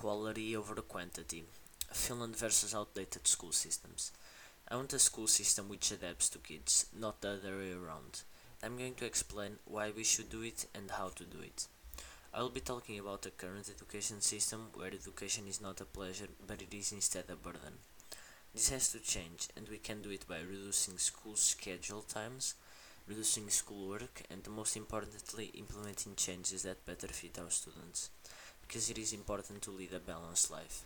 Quality over the quantity. Finland versus outdated school systems. I want a school system which adapts to kids, not the other way around. I'm going to explain why we should do it and how to do it. I will be talking about the current education system where education is not a pleasure but it is instead a burden. This has to change and we can do it by reducing school schedule times, reducing schoolwork and most importantly implementing changes that better fit our students because it is important to lead a balanced life.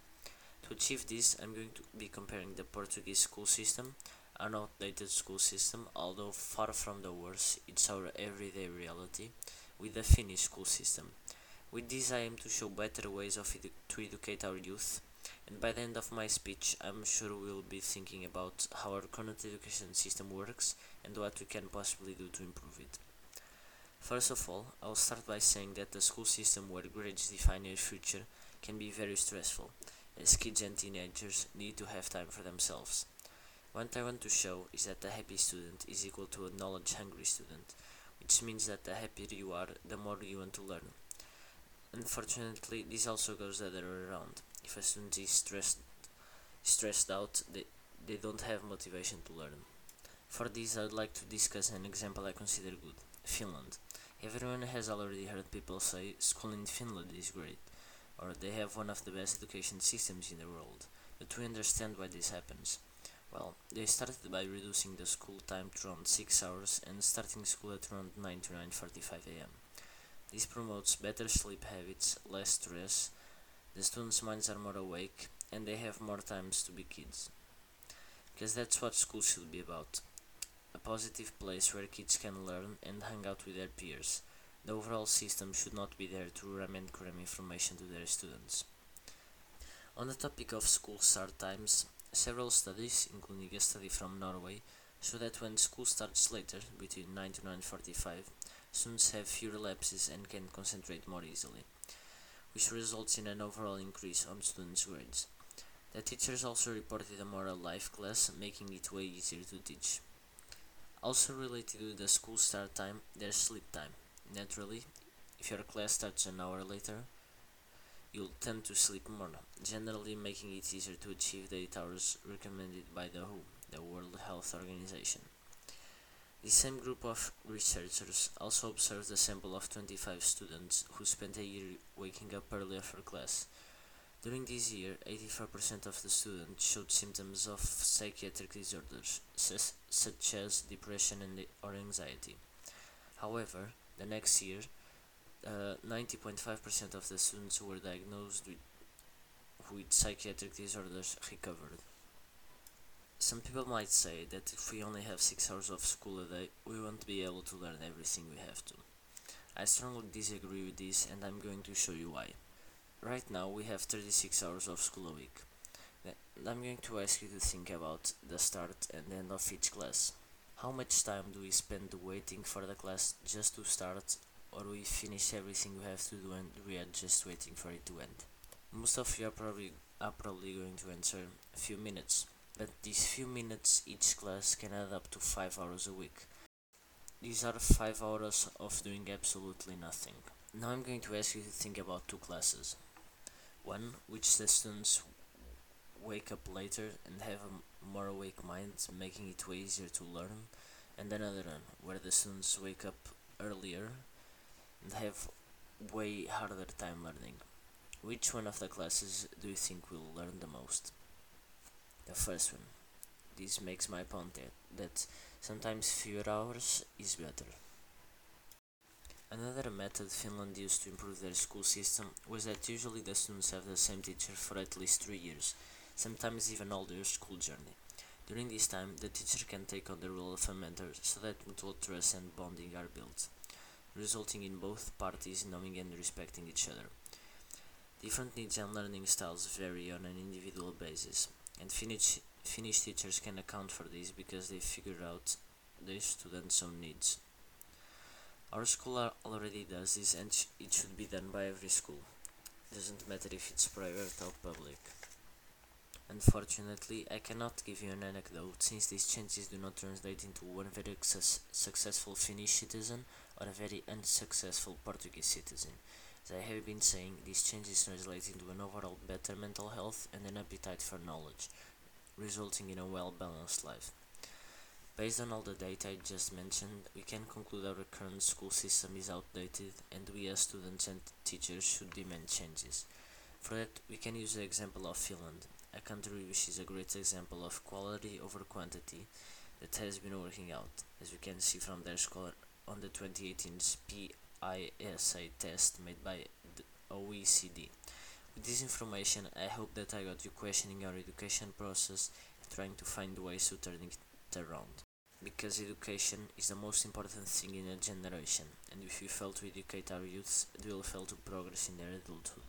To achieve this, I'm going to be comparing the Portuguese school system, an outdated school system, although far from the worst, it's our everyday reality, with the Finnish school system. With this, I aim to show better ways of edu to educate our youth, and by the end of my speech, I'm sure we'll be thinking about how our current education system works and what we can possibly do to improve it. First of all, I'll start by saying that the school system where grades define your future can be very stressful, as kids and teenagers need to have time for themselves. What I want to show is that a happy student is equal to a knowledge-hungry student, which means that the happier you are, the more you want to learn. Unfortunately, this also goes the other way around. If a student is stressed, stressed out, they, they don't have motivation to learn. For this, I would like to discuss an example I consider good, Finland. Everyone has already heard people say school in Finland is great, or they have one of the best education systems in the world. But we understand why this happens. Well, they started by reducing the school time to around 6 hours and starting school at around 9 to 9.45 am. This promotes better sleep habits, less stress, the students' minds are more awake, and they have more times to be kids. Because that's what school should be about a positive place where kids can learn and hang out with their peers. The overall system should not be there to ram and cram information to their students. On the topic of school start times, several studies, including a study from Norway, show that when school starts later, between 9 to 9.45, students have fewer lapses and can concentrate more easily, which results in an overall increase on students' grades. The teachers also reported a more alive class, making it way easier to teach. Also related to the school start time, there's sleep time. Naturally, if your class starts an hour later, you'll tend to sleep more, generally making it easier to achieve the 8 hours recommended by the WHO, the World Health Organization. The same group of researchers also observed a sample of 25 students who spent a year waking up earlier for class. During this year, 84% of the students showed symptoms of psychiatric disorders, such as depression and or anxiety. However, the next year, 90.5% uh, of the students who were diagnosed with, with psychiatric disorders recovered. Some people might say that if we only have 6 hours of school a day, we won't be able to learn everything we have to. I strongly disagree with this and I'm going to show you why. Right now we have 36 hours of school a week. I'm going to ask you to think about the start and end of each class. How much time do we spend waiting for the class just to start or we finish everything we have to do and we are just waiting for it to end? Most of you are probably, are probably going to answer a few minutes, but these few minutes each class can add up to 5 hours a week. These are 5 hours of doing absolutely nothing. Now I'm going to ask you to think about two classes one which the students wake up later and have a more awake mind, making it way easier to learn, and another one where the students wake up earlier and have way harder time learning. Which one of the classes do you think will learn the most? The first one. This makes my point that, that sometimes fewer hours is better. Another method Finland used to improve their school system was that usually the students have the same teacher for at least three years, sometimes even all their school journey. During this time, the teacher can take on the role of a mentor so that mutual trust and bonding are built, resulting in both parties knowing and respecting each other. Different needs and learning styles vary on an individual basis, and Finnish, Finnish teachers can account for this because they figure out their students' own needs. Our school already does this and it should be done by every school. It doesn't matter if it's private or public. Unfortunately, I cannot give you an anecdote since these changes do not translate into one very successful Finnish citizen or a very unsuccessful Portuguese citizen. As I have been saying, these changes translate into an overall better mental health and an appetite for knowledge, resulting in a well-balanced life. Based on all the data I just mentioned, we can conclude our current school system is outdated and we as students and teachers should demand changes. For that, we can use the example of Finland, a country which is a great example of quality over quantity that has been working out, as we can see from their score on the 2018 PISA test made by the OECD. With this information, I hope that I got you questioning our education process and trying to find ways to turn it around. Because education is the most important thing in a generation, and if we fail to educate our youths, they will fail to progress in their adulthood.